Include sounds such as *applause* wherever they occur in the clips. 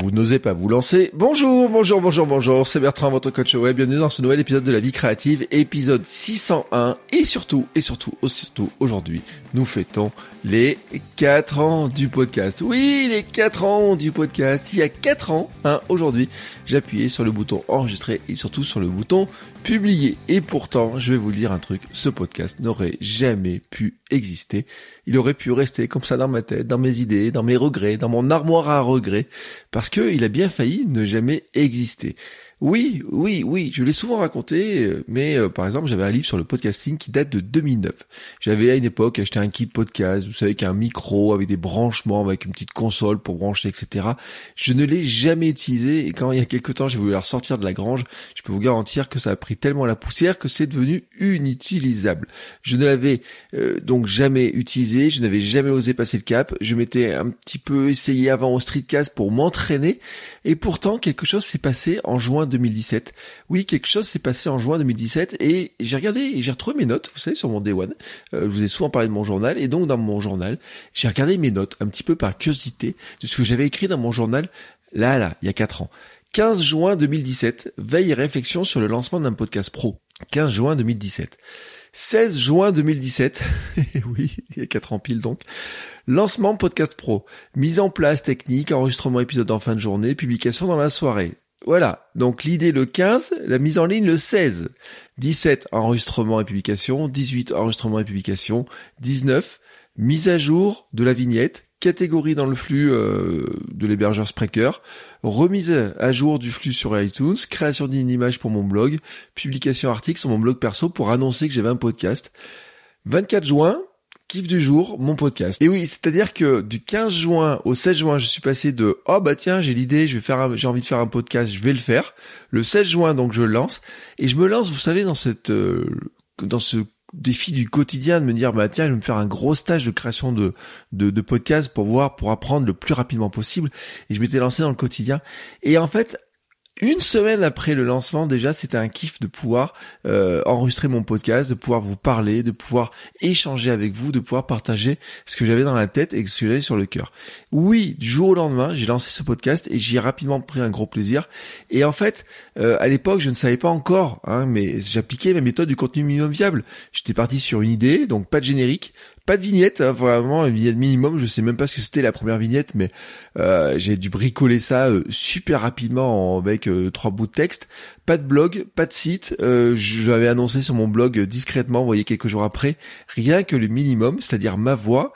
Vous n'osez pas vous lancer. Bonjour, bonjour, bonjour, bonjour. C'est Bertrand, votre coach web. Bienvenue dans ce nouvel épisode de la vie créative, épisode 601. Et surtout, et surtout, surtout, aujourd'hui, nous fêtons les 4 ans du podcast. Oui, les 4 ans du podcast. Il y a 4 ans, hein, aujourd'hui, appuyé sur le bouton enregistrer et surtout sur le bouton publier. Et pourtant, je vais vous dire un truc, ce podcast n'aurait jamais pu exister. Il aurait pu rester comme ça dans ma tête, dans mes idées, dans mes regrets, dans mon armoire à regrets, parce qu'il a bien failli ne jamais exister. Oui, oui, oui, je l'ai souvent raconté, euh, mais euh, par exemple, j'avais un livre sur le podcasting qui date de 2009. J'avais à une époque acheté un kit podcast, vous savez, qu'un micro avec des branchements, avec une petite console pour brancher, etc. Je ne l'ai jamais utilisé et quand il y a quelques temps j'ai voulu la ressortir de la grange, je peux vous garantir que ça a pris tellement la poussière que c'est devenu inutilisable. Je ne l'avais euh, donc jamais utilisé, je n'avais jamais osé passer le cap, je m'étais un petit peu essayé avant au streetcast pour m'entraîner et pourtant quelque chose s'est passé en juin 2017. Oui, quelque chose s'est passé en juin 2017 et j'ai regardé j'ai retrouvé mes notes, vous savez, sur mon Day One. Euh, je vous ai souvent parlé de mon journal et donc dans mon journal, j'ai regardé mes notes un petit peu par curiosité de ce que j'avais écrit dans mon journal là, là, il y a 4 ans. 15 juin 2017, veille et réflexion sur le lancement d'un podcast pro. 15 juin 2017. 16 juin 2017, *laughs* oui, il y a 4 ans pile donc, lancement podcast pro, mise en place technique, enregistrement épisode en fin de journée, publication dans la soirée. Voilà, donc l'idée le 15, la mise en ligne le 16. 17 enregistrement et publication, 18 enregistrement et publication, 19 mise à jour de la vignette, catégorie dans le flux euh, de l'hébergeur Spreaker, remise à jour du flux sur iTunes, création d'une image pour mon blog, publication article sur mon blog perso pour annoncer que j'avais un podcast. 24 juin, kiff du jour, mon podcast. Et oui, c'est-à-dire que du 15 juin au 16 juin, je suis passé de oh bah tiens, j'ai l'idée, je vais faire j'ai envie de faire un podcast, je vais le faire. Le 16 juin donc je lance et je me lance, vous savez dans cette euh, dans ce défi du quotidien de me dire bah tiens je vais me faire un gros stage de création de, de, de podcast pour voir pour apprendre le plus rapidement possible et je m'étais lancé dans le quotidien et en fait une semaine après le lancement, déjà, c'était un kiff de pouvoir euh, enregistrer mon podcast, de pouvoir vous parler, de pouvoir échanger avec vous, de pouvoir partager ce que j'avais dans la tête et ce que j'avais sur le cœur. Oui, du jour au lendemain, j'ai lancé ce podcast et j'y ai rapidement pris un gros plaisir. Et en fait, euh, à l'époque, je ne savais pas encore, hein, mais j'appliquais ma méthode du contenu minimum viable. J'étais parti sur une idée, donc pas de générique, pas de vignette, hein, vraiment une vignette minimum. Je sais même pas ce que c'était la première vignette, mais euh, j'ai dû bricoler ça euh, super rapidement avec euh, trois bouts de texte. Pas de blog, pas de site. je l'avais annoncé sur mon blog discrètement, vous voyez quelques jours après. Rien que le minimum, c'est-à-dire ma voix,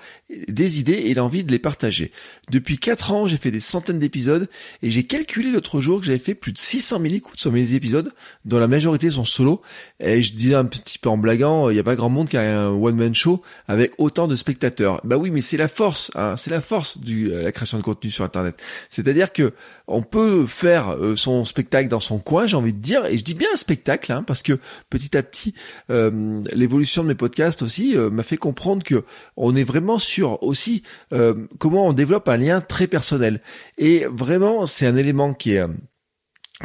des idées et l'envie de les partager. Depuis quatre ans, j'ai fait des centaines d'épisodes et j'ai calculé l'autre jour que j'avais fait plus de 600 000 écoutes sur mes épisodes, dont la majorité sont solo. Et je disais un petit peu en blaguant, il n'y a pas grand monde qui a un one-man show avec autant de spectateurs. Bah oui, mais c'est la force, hein, c'est la force de la création de contenu sur Internet. C'est-à-dire que on peut faire euh, son spectacle dans son coin, j'ai envie de dire, et je dis bien spectacle, hein, parce que petit à petit, euh, l'évolution de mes podcasts aussi euh, m'a fait comprendre que on est vraiment sur aussi comment on développe un lien très personnel. Et vraiment, c'est un élément qui est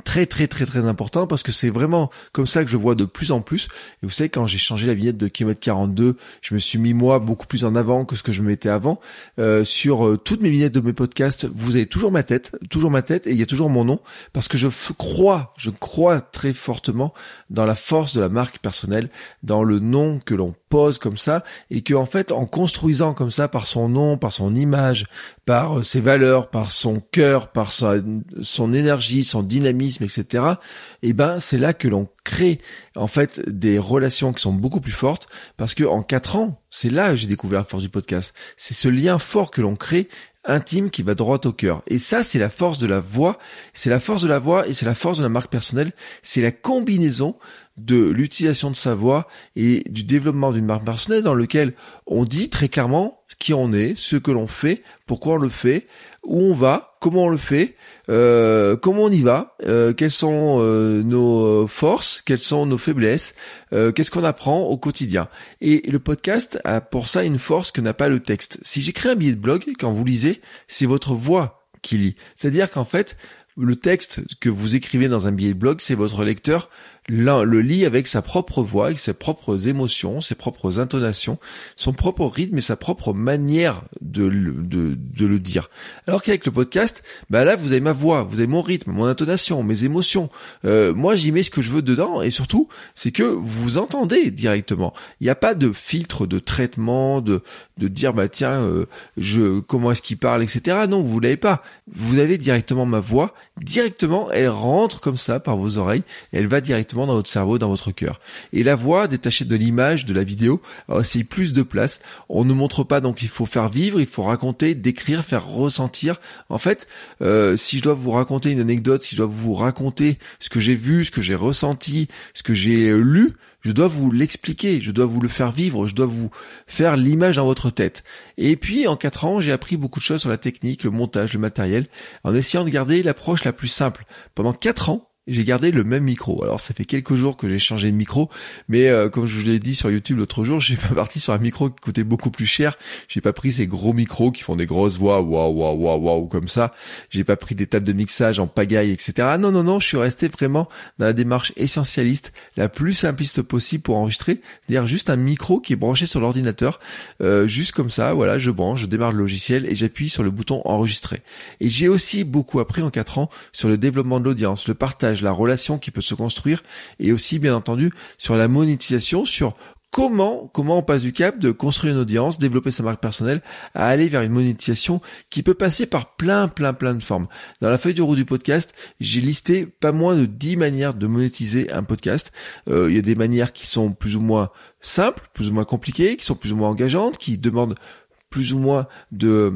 très très très très important parce que c'est vraiment comme ça que je vois de plus en plus. Et vous savez quand j'ai changé la vignette de kilomètre 42 je me suis mis moi beaucoup plus en avant que ce que je mettais avant. Euh, sur euh, toutes mes vignettes de mes podcasts vous avez toujours ma tête toujours ma tête et il y a toujours mon nom parce que je crois je crois très fortement dans la force de la marque personnelle dans le nom que l'on pose comme ça et que en fait en construisant comme ça par son nom par son image par euh, ses valeurs par son cœur par son énergie son dynamisme etc. Et eh ben c'est là que l'on crée en fait des relations qui sont beaucoup plus fortes parce que en quatre ans, c'est là que j'ai découvert la force du podcast. C'est ce lien fort que l'on crée intime qui va droit au cœur. Et ça, c'est la force de la voix, c'est la force de la voix et c'est la force de la marque personnelle, c'est la combinaison de l'utilisation de sa voix et du développement d'une marque personnelle dans lequel on dit très clairement qui on est, ce que l'on fait, pourquoi on le fait, où on va, comment on le fait, euh, comment on y va, euh, quelles sont euh, nos forces, quelles sont nos faiblesses, qu'est-ce qu'on apprend au quotidien. Et le podcast a pour ça une force que n'a pas le texte. Si j'écris un billet de blog, quand vous lisez, c'est votre voix qui lit. C'est-à-dire qu'en fait, le texte que vous écrivez dans un billet de blog, c'est votre lecteur le lit avec sa propre voix, avec ses propres émotions, ses propres intonations, son propre rythme et sa propre manière de, de, de le dire. Alors qu'avec le podcast, bah là vous avez ma voix, vous avez mon rythme, mon intonation, mes émotions. Euh, moi j'y mets ce que je veux dedans et surtout c'est que vous entendez directement. Il n'y a pas de filtre de traitement, de de dire bah tiens euh, je comment est-ce qu'il parle etc. Non vous l'avez pas. Vous avez directement ma voix, directement elle rentre comme ça par vos oreilles, elle va directement dans votre cerveau, dans votre cœur. Et la voix détachée de l'image, de la vidéo, euh, c'est plus de place. On ne montre pas, donc il faut faire vivre, il faut raconter, décrire, faire ressentir. En fait, euh, si je dois vous raconter une anecdote, si je dois vous raconter ce que j'ai vu, ce que j'ai ressenti, ce que j'ai lu, je dois vous l'expliquer, je dois vous le faire vivre, je dois vous faire l'image dans votre tête. Et puis en quatre ans, j'ai appris beaucoup de choses sur la technique, le montage, le matériel, en essayant de garder l'approche la plus simple. Pendant quatre ans, j'ai gardé le même micro. Alors ça fait quelques jours que j'ai changé de micro, mais euh, comme je vous l'ai dit sur YouTube l'autre jour, *laughs* j'ai pas parti sur un micro qui coûtait beaucoup plus cher. J'ai pas pris ces gros micros qui font des grosses voix, waouh waouh waouh waouh comme ça. J'ai pas pris des tables de mixage en pagaille, etc. Non non non, je suis resté vraiment dans la démarche essentialiste, la plus simpliste possible pour enregistrer, c'est-à-dire juste un micro qui est branché sur l'ordinateur, euh, juste comme ça. Voilà, je branche, je démarre le logiciel et j'appuie sur le bouton enregistrer. Et j'ai aussi beaucoup appris en quatre ans sur le développement de l'audience, le la relation qui peut se construire, et aussi bien entendu sur la monétisation, sur comment comment on passe du cap de construire une audience, développer sa marque personnelle, à aller vers une monétisation qui peut passer par plein plein plein de formes. Dans la feuille de roue du podcast, j'ai listé pas moins de 10 manières de monétiser un podcast. Euh, il y a des manières qui sont plus ou moins simples, plus ou moins compliquées, qui sont plus ou moins engageantes, qui demandent plus ou moins de,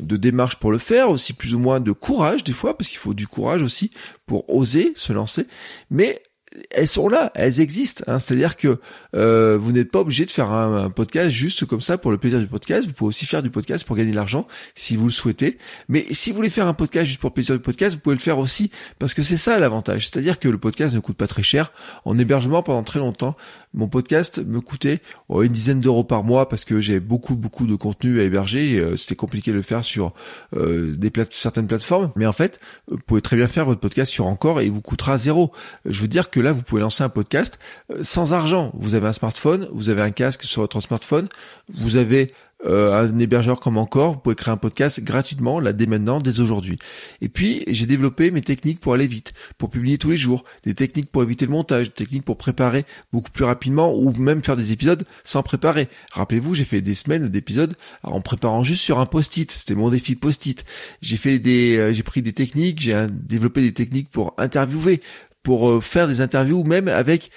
de pour le faire, aussi plus ou moins de courage des fois, parce qu'il faut du courage aussi pour oser se lancer. Mais elles sont là, elles existent. Hein. C'est-à-dire que euh, vous n'êtes pas obligé de faire un, podcast juste comme ça pour le plaisir du podcast. Vous pouvez aussi faire du podcast pour gagner de l'argent si vous le souhaitez. Mais si vous voulez faire un podcast juste pour le plaisir du podcast, vous pouvez le faire aussi parce que c'est ça l'avantage. C'est-à-dire que le podcast ne coûte pas très cher. En hébergement pendant très longtemps, mon podcast me coûtait oh, une dizaine d'euros par mois parce que j'ai beaucoup beaucoup de contenu à héberger. Euh, C'était compliqué de le faire sur euh, certaines plateformes. Mais en fait, vous pouvez très bien faire votre podcast sur encore et il vous coûtera zéro. Je veux dire que là, vous pouvez lancer un podcast euh, sans argent. Vous avez un smartphone, vous avez un casque sur votre smartphone, vous avez euh, un hébergeur comme encore, vous pouvez créer un podcast gratuitement, là dès maintenant, dès aujourd'hui. Et puis j'ai développé mes techniques pour aller vite, pour publier tous les jours, des techniques pour éviter le montage, des techniques pour préparer beaucoup plus rapidement ou même faire des épisodes sans préparer. Rappelez-vous, j'ai fait des semaines d'épisodes en préparant juste sur un post-it. C'était mon défi post-it. J'ai fait des, euh, j'ai pris des techniques, j'ai développé des techniques pour interviewer, pour euh, faire des interviews même avec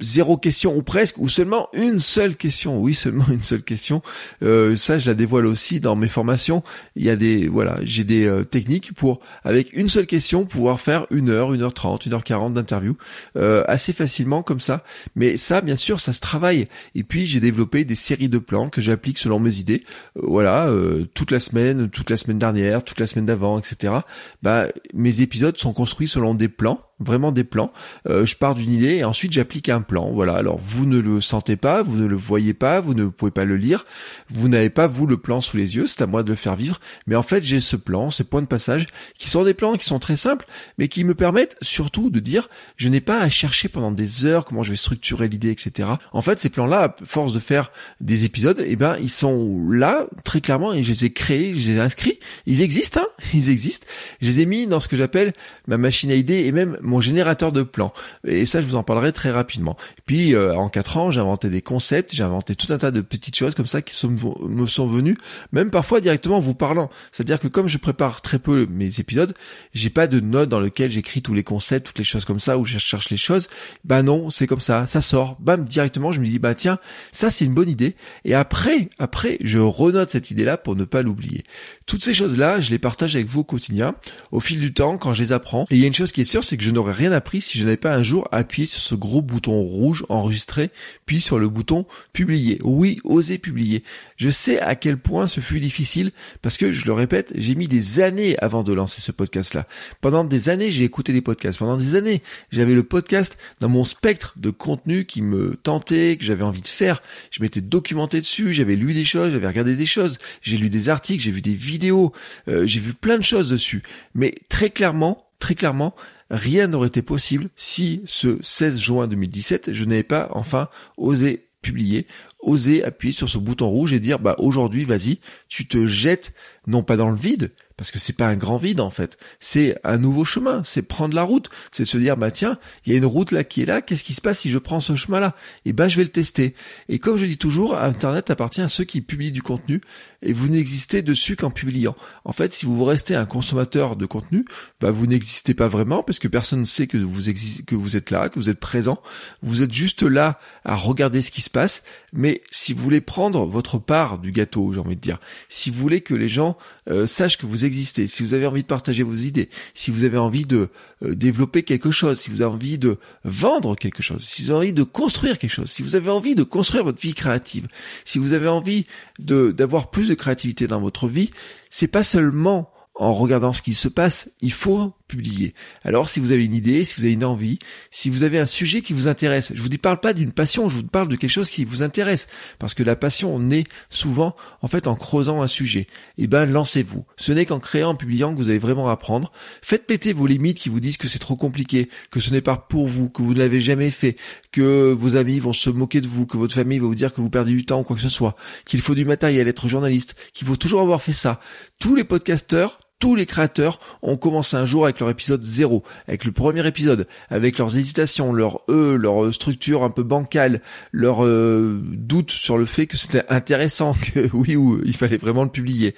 zéro question ou presque ou seulement une seule question. Oui seulement une seule question. Euh, ça je la dévoile aussi dans mes formations. Il y a des voilà j'ai des euh, techniques pour avec une seule question pouvoir faire une heure une heure trente une heure quarante d'interview euh, assez facilement comme ça. Mais ça bien sûr ça se travaille. Et puis j'ai développé des séries de plans que j'applique selon mes idées. Voilà toute la semaine toute la semaine dernière toute la semaine d'avant etc bah mes épisodes sont construits selon des plans vraiment des plans. Euh, je pars d'une idée et ensuite j'applique un plan. Voilà. Alors vous ne le sentez pas, vous ne le voyez pas, vous ne pouvez pas le lire, vous n'avez pas vous le plan sous les yeux. C'est à moi de le faire vivre. Mais en fait j'ai ce plan, ces points de passage qui sont des plans qui sont très simples, mais qui me permettent surtout de dire je n'ai pas à chercher pendant des heures comment je vais structurer l'idée, etc. En fait ces plans-là, à force de faire des épisodes, eh ben ils sont là très clairement et je les ai créés, je les ai inscrits. Ils existent, hein *laughs* ils existent. Je les ai mis dans ce que j'appelle ma machine à idées et même mon générateur de plans. Et ça, je vous en parlerai très rapidement. puis, euh, en quatre ans, j'ai inventé des concepts, j'ai inventé tout un tas de petites choses comme ça qui me sont venues, même parfois directement en vous parlant. C'est-à-dire que comme je prépare très peu mes épisodes, j'ai pas de notes dans lequel j'écris tous les concepts, toutes les choses comme ça, où je cherche les choses. Bah non, c'est comme ça, ça sort. Bam, directement, je me dis, bah tiens, ça c'est une bonne idée. Et après, après, je renote cette idée-là pour ne pas l'oublier. Toutes ces choses-là, je les partage avec vous au quotidien, au fil du temps, quand je les apprends. Et il y a une chose qui est sûre, c'est que je n'aurais rien appris si je n'avais pas un jour appuyé sur ce gros bouton rouge enregistré, puis sur le bouton publier. Oui, oser publier. Je sais à quel point ce fut difficile parce que, je le répète, j'ai mis des années avant de lancer ce podcast-là. Pendant des années, j'ai écouté des podcasts. Pendant des années, j'avais le podcast dans mon spectre de contenu qui me tentait, que j'avais envie de faire. Je m'étais documenté dessus, j'avais lu des choses, j'avais regardé des choses, j'ai lu des articles, j'ai vu des vidéos, euh, j'ai vu plein de choses dessus. Mais très clairement, très clairement, rien n'aurait été possible si ce 16 juin 2017, je n'avais pas enfin osé publier, oser appuyer sur ce bouton rouge et dire bah aujourd'hui vas-y, tu te jettes non pas dans le vide, parce que c'est pas un grand vide en fait, c'est un nouveau chemin, c'est prendre la route, c'est se dire bah tiens, il y a une route là qui est là, qu'est-ce qui se passe si je prends ce chemin-là? Et eh ben je vais le tester. Et comme je dis toujours, Internet appartient à ceux qui publient du contenu et vous n'existez dessus qu'en publiant. En fait, si vous restez un consommateur de contenu, bah vous n'existez pas vraiment parce que personne ne sait que vous que vous êtes là, que vous êtes présent. Vous êtes juste là à regarder ce qui se passe. Mais si vous voulez prendre votre part du gâteau, j'ai envie de dire, si vous voulez que les gens euh, sachent que vous existez, si vous avez envie de partager vos idées, si vous avez envie de euh, développer quelque chose, si vous avez envie de vendre quelque chose, si vous avez envie de construire quelque chose, si vous avez envie de construire votre vie créative, si vous avez envie d'avoir plus de créativité dans votre vie, c'est pas seulement en regardant ce qui se passe, il faut publier. Alors si vous avez une idée, si vous avez une envie, si vous avez un sujet qui vous intéresse, je vous dis parle pas d'une passion, je vous parle de quelque chose qui vous intéresse parce que la passion naît souvent en fait en creusant un sujet. Eh ben lancez-vous. Ce n'est qu'en créant, en publiant que vous allez vraiment apprendre. Faites péter vos limites qui vous disent que c'est trop compliqué, que ce n'est pas pour vous, que vous ne l'avez jamais fait, que vos amis vont se moquer de vous, que votre famille va vous dire que vous perdez du temps ou quoi que ce soit, qu'il faut du matériel, être journaliste, qu'il faut toujours avoir fait ça. Tous les podcasteurs tous les créateurs ont commencé un jour avec leur épisode 0, avec le premier épisode, avec leurs hésitations, leur E, leur structure un peu bancale, leur euh, doute sur le fait que c'était intéressant, *laughs* que oui ou il fallait vraiment le publier.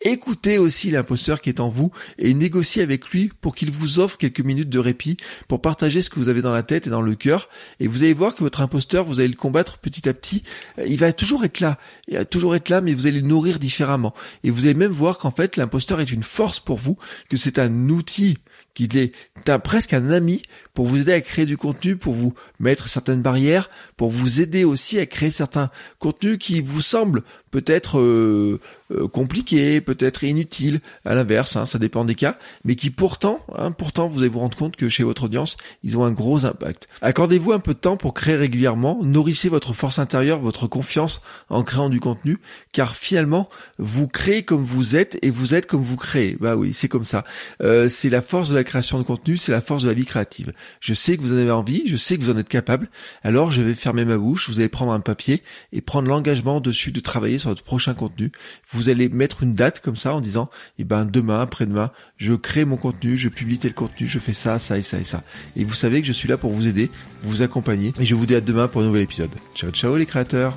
Écoutez aussi l'imposteur qui est en vous et négociez avec lui pour qu'il vous offre quelques minutes de répit pour partager ce que vous avez dans la tête et dans le cœur. Et vous allez voir que votre imposteur, vous allez le combattre petit à petit. Il va toujours être là, il va toujours être là, mais vous allez le nourrir différemment. Et vous allez même voir qu'en fait l'imposteur est une pour vous, que c'est un outil qu'il est presque un ami pour vous aider à créer du contenu, pour vous mettre certaines barrières, pour vous aider aussi à créer certains contenus qui vous semblent peut-être euh, euh, compliqués, peut-être inutiles, à l'inverse, hein, ça dépend des cas, mais qui pourtant, hein, pourtant vous allez vous rendre compte que chez votre audience, ils ont un gros impact. Accordez-vous un peu de temps pour créer régulièrement, nourrissez votre force intérieure, votre confiance en créant du contenu, car finalement, vous créez comme vous êtes et vous êtes comme vous créez. Bah oui, c'est comme ça. Euh, c'est la force de la création de contenu, c'est la force de la vie créative. Je sais que vous en avez envie, je sais que vous en êtes capable, alors je vais fermer ma bouche, vous allez prendre un papier et prendre l'engagement dessus de travailler sur votre prochain contenu. Vous allez mettre une date comme ça en disant, eh ben demain, après-demain, je crée mon contenu, je publie tel contenu, je fais ça, ça et ça et ça. Et vous savez que je suis là pour vous aider, vous accompagner. Et je vous dis à demain pour un nouvel épisode. Ciao ciao les créateurs.